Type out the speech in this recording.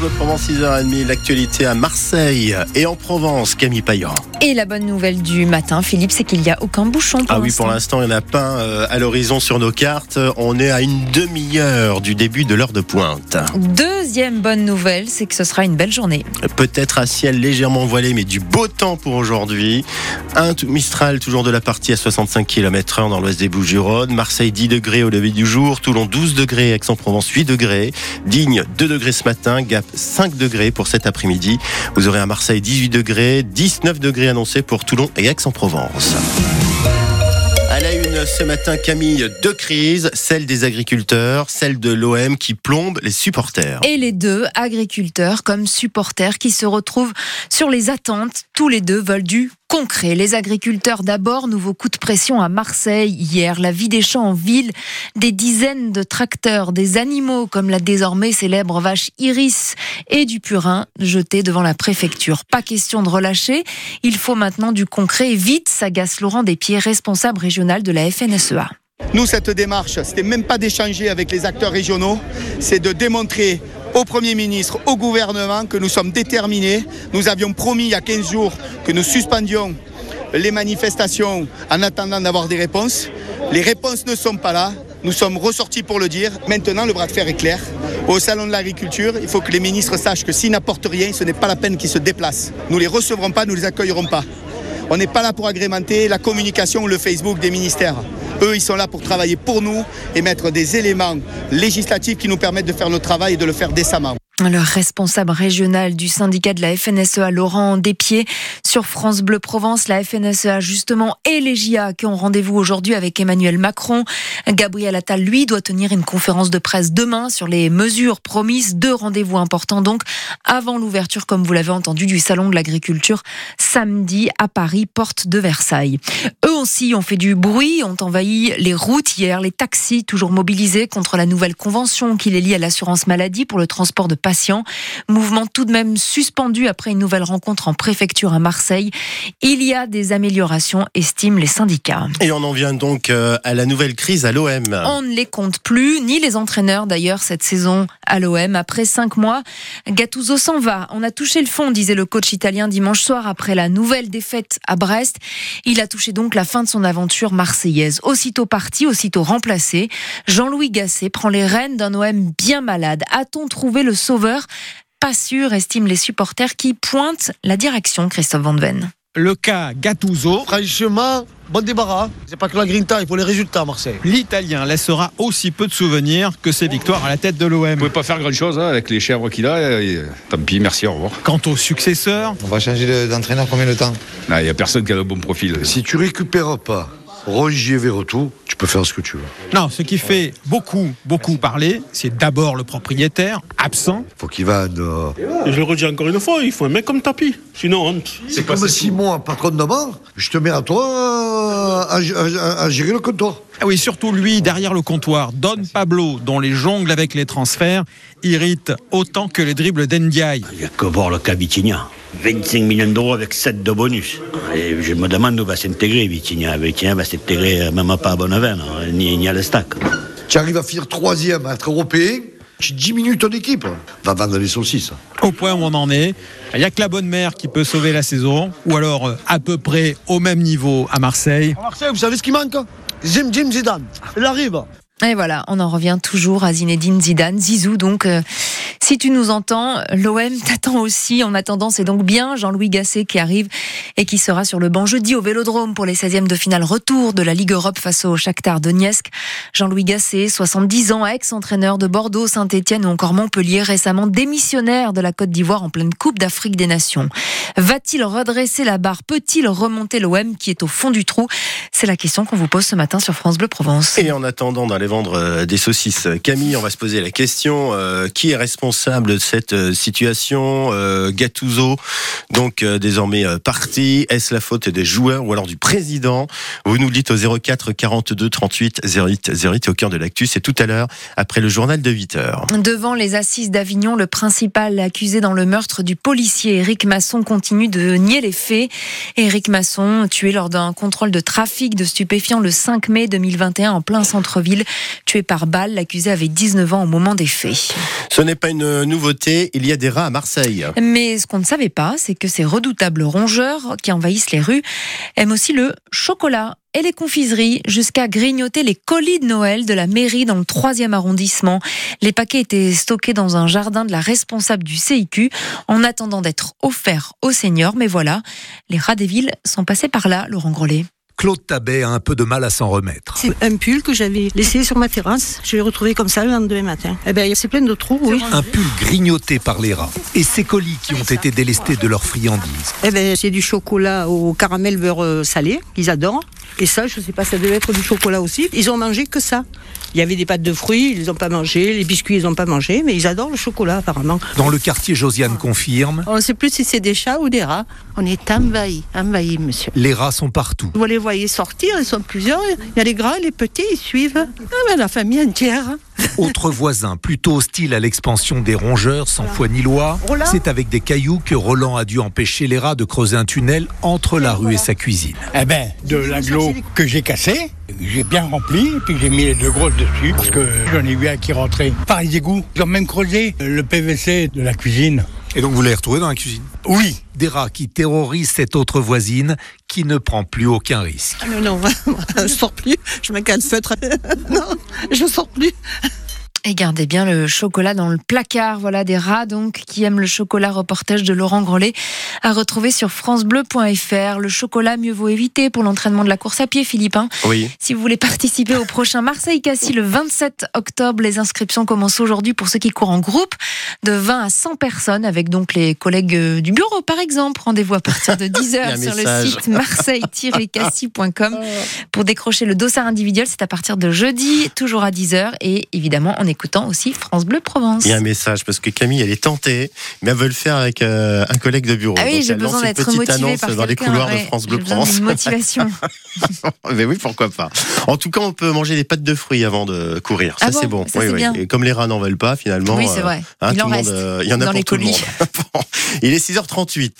Bleu Provence 6h30, l'actualité à Marseille et en Provence, Camille Payan. Et la bonne nouvelle du matin, Philippe, c'est qu'il n'y a aucun bouchon pour Ah oui, pour l'instant, il n'y en a pas euh, à l'horizon sur nos cartes. On est à une demi-heure du début de l'heure de pointe. Deuxième bonne nouvelle, c'est que ce sera une belle journée. Peut-être un ciel légèrement voilé, mais du beau temps pour aujourd'hui. Un Mistral, toujours de la partie à 65 km/h dans l'ouest des Bouches-du-Rhône. Marseille 10 degrés au lever du jour. Toulon 12 degrés. Aix-en-Provence 8 degrés. Digne 2 degrés ce matin. Gap 5 degrés pour cet après-midi. Vous aurez à Marseille 18 degrés. 19 degrés annoncés pour Toulon et Aix-en-Provence. À la une ce matin, Camille, deux crises, celle des agriculteurs, celle de l'OM qui plombe les supporters. Et les deux, agriculteurs comme supporters, qui se retrouvent sur les attentes. Tous les deux veulent du concret. Les agriculteurs d'abord, nouveau coup de pression à Marseille hier, la vie des champs en ville, des dizaines de tracteurs, des animaux comme la désormais célèbre vache Iris et du purin jetés devant la préfecture. Pas question de relâcher, il faut maintenant du concret vite, s'agace Laurent Despieds, responsable régional de la FNSEA. Nous, cette démarche, c'était même pas d'échanger avec les acteurs régionaux, c'est de démontrer au Premier ministre, au gouvernement, que nous sommes déterminés. Nous avions promis il y a 15 jours que nous suspendions les manifestations en attendant d'avoir des réponses. Les réponses ne sont pas là. Nous sommes ressortis pour le dire. Maintenant, le bras de fer est clair. Au Salon de l'Agriculture, il faut que les ministres sachent que s'ils n'apportent rien, ce n'est pas la peine qu'ils se déplacent. Nous ne les recevrons pas, nous ne les accueillerons pas. On n'est pas là pour agrémenter la communication ou le Facebook des ministères. Eux, ils sont là pour travailler pour nous et mettre des éléments législatifs qui nous permettent de faire notre travail et de le faire décemment. Le responsable régional du syndicat de la FNSEA, Laurent Despieds, sur France Bleu Provence, la FNSEA justement et les JA qui ont rendez-vous aujourd'hui avec Emmanuel Macron. Gabriel Attal, lui, doit tenir une conférence de presse demain sur les mesures promises. Deux rendez-vous importants donc avant l'ouverture, comme vous l'avez entendu, du Salon de l'Agriculture samedi à Paris, porte de Versailles. Aussi ont fait du bruit, ont envahi les routes hier, les taxis toujours mobilisés contre la nouvelle convention qui les lie à l'assurance maladie pour le transport de patients. Mouvement tout de même suspendu après une nouvelle rencontre en préfecture à Marseille. Il y a des améliorations, estiment les syndicats. Et on en vient donc euh, à la nouvelle crise à l'OM. On ne les compte plus, ni les entraîneurs d'ailleurs cette saison à l'OM. Après cinq mois, Gattuso s'en va. On a touché le fond, disait le coach italien dimanche soir après la nouvelle défaite à Brest. Il a touché donc la fin de son aventure marseillaise. Aussitôt parti, aussitôt remplacé, Jean-Louis Gasset prend les rênes d'un OM bien malade. A-t-on trouvé le sauveur? Pas sûr, estiment les supporters qui pointent la direction, Christophe Van Ven. Le cas Gattuso, Franchement, bon débarras. C'est pas que la grinta, il faut les résultats à Marseille. l'Italien laissera aussi peu de souvenirs que ses victoires à la tête de Vous l'OM. pouvez pas faire grand chose avec les chèvres qu'il a. et, tant pis, merci, au revoir. Quant au successeur, On va changer de- d'entraîneur combien de temps? Il n'y a personne qui a le bon profil. Si tu récupères pas Rongier Verretou, peux faire ce que tu veux. non, ce qui fait beaucoup, beaucoup parler, c'est d'abord le propriétaire, absent. Faut qu'il vende. euh, Et je le redis encore une fois, il faut un mec comme tapis. Sinon, honte. C'est comme Simon, un patron de bar. Je te mets à toi euh, à, à- à gérer le comptoir. Ah oui, surtout lui, derrière le comptoir, Don Pablo, dont les jongles avec les transferts irritent autant que les dribbles d'Endiaï. Il n'y a que voir le cas Vitinha. 25 millions d'euros avec 7 de bonus. Et je me demande où va s'intégrer Vitinha. Vitinha va s'intégrer euh, même pas à Bonneven, hein, ni, ni à l'Estac. Tu arrives à finir troisième, à être européen. Tu diminues ton équipe. Va vendre les saucisses. Au point où on en est, il n'y a que la bonne mère qui peut sauver la saison, ou alors euh, à peu près au même niveau à Marseille. À Marseille, vous savez ce qui manque Jim Jim Zidane. Il arrive. Et voilà, on en revient toujours à Zinedine Zidane, Zizou. Donc, euh, si tu nous entends, l'OM t'attend aussi. En attendant, c'est donc bien Jean-Louis Gasset qui arrive et qui sera sur le banc jeudi au Vélodrome pour les 16e de finale retour de la Ligue Europe face au Shakhtar Donetsk. Jean-Louis Gasset, 70 ans, ex-entraîneur de Bordeaux, Saint-Etienne ou encore Montpellier, récemment démissionnaire de la Côte d'Ivoire en pleine Coupe d'Afrique des Nations. Va-t-il redresser la barre? Peut-il remonter l'OM qui est au fond du trou? C'est la question qu'on vous pose ce matin sur France Bleu Provence. Et en attendant d'aller vendre euh, des saucisses, Camille, on va se poser la question euh, qui est responsable de cette euh, situation euh, Gattuso, donc euh, désormais parti. Est-ce la faute des joueurs ou alors du président? Vous nous le dites au 04 42 38 08 08 au cœur de l'actu. C'est tout à l'heure après le journal de 8 heures. Devant les assises d'Avignon, le principal accusé dans le meurtre du policier Éric Masson continue de nier les faits. Éric Masson, tué lors d'un contrôle de trafic de stupéfiants le 5 mai 2021 en plein centre-ville, tué par balle. L'accusé avait 19 ans au moment des faits. Ce n'est pas une Nouveauté, il y a des rats à Marseille. Mais ce qu'on ne savait pas, c'est que ces redoutables rongeurs qui envahissent les rues aiment aussi le chocolat et les confiseries jusqu'à grignoter les colis de Noël de la mairie dans le 3e arrondissement. Les paquets étaient stockés dans un jardin de la responsable du CIQ en attendant d'être offerts aux seniors. Mais voilà, les rats des villes sont passés par là, Laurent Grollet. Claude Tabet a un peu de mal à s'en remettre. C'est un pull que j'avais laissé sur ma terrasse. Je l'ai retrouvé comme ça le lendemain matin. Eh ben, c'est plein de trous, oui. Un pull grignoté par les rats. Et ces colis qui ont été délestés de leurs friandises. Eh ben, c'est du chocolat au caramel beurre euh, salé. Ils adorent. Et ça, je sais pas, ça devait être du chocolat aussi. Ils ont mangé que ça. Il y avait des pâtes de fruits, ils n'ont pas mangé. Les biscuits, ils n'ont pas mangé. Mais ils adorent le chocolat, apparemment. Dans le quartier, Josiane confirme. On ne sait plus si c'est des chats ou des rats. On est envahis, envahis, monsieur. Les rats sont partout. Vous les voyez sortir, ils sont plusieurs. Il y a les grands les petits, ils suivent. Ah ben, la famille entière. Autre voisin, plutôt hostile à l'expansion des rongeurs, sans foi ni loi, c'est avec des cailloux que Roland a dû empêcher les rats de creuser un tunnel entre la rue et sa cuisine. Eh ben, de l'aglo que j'ai cassé, j'ai bien rempli, puis j'ai mis les deux grosses dessus, parce que j'en ai vu un qui rentrait par les égouts. Ils ont même creusé le PVC de la cuisine. Et donc vous l'avez retrouvé dans la cuisine? Oui. Des rats qui terrorisent cette autre voisine qui ne prend plus aucun risque. Non, non, je sors plus, je me le feutre. non, je sors plus. Et gardez bien le chocolat dans le placard. Voilà des rats donc qui aiment le chocolat. Reportage de Laurent Grollet à retrouver sur francebleu.fr. Le chocolat, mieux vaut éviter pour l'entraînement de la course à pied, Philippe. hein. Oui. Si vous voulez participer au prochain Marseille-Cassis le 27 octobre, les inscriptions commencent aujourd'hui pour ceux qui courent en groupe de 20 à 100 personnes avec donc les collègues euh, du bureau par exemple. Rendez-vous à partir de 10h Il y a un sur le site marseille-cassis.com pour décrocher le dossard individuel. C'est à partir de jeudi, toujours à 10h et évidemment en écoutant aussi France Bleu Provence. Il y a un message parce que Camille, elle est tentée, mais elle veut le faire avec euh, un collègue de bureau. Ah oui, j'ai besoin une d'être petite motivée annonce par dans les couloirs de. France Bleu Provence. d'une motivation. mais oui, pourquoi pas. En tout cas, on peut manger des pâtes de fruits avant de courir. Ah Ça, bon c'est bon. Ça, c'est bien. Et comme les rats n'en veulent pas, finalement. Oui, c'est vrai. hein, Il en monde, reste euh, il y en a dans pour les tout le monde. Il est 6h38.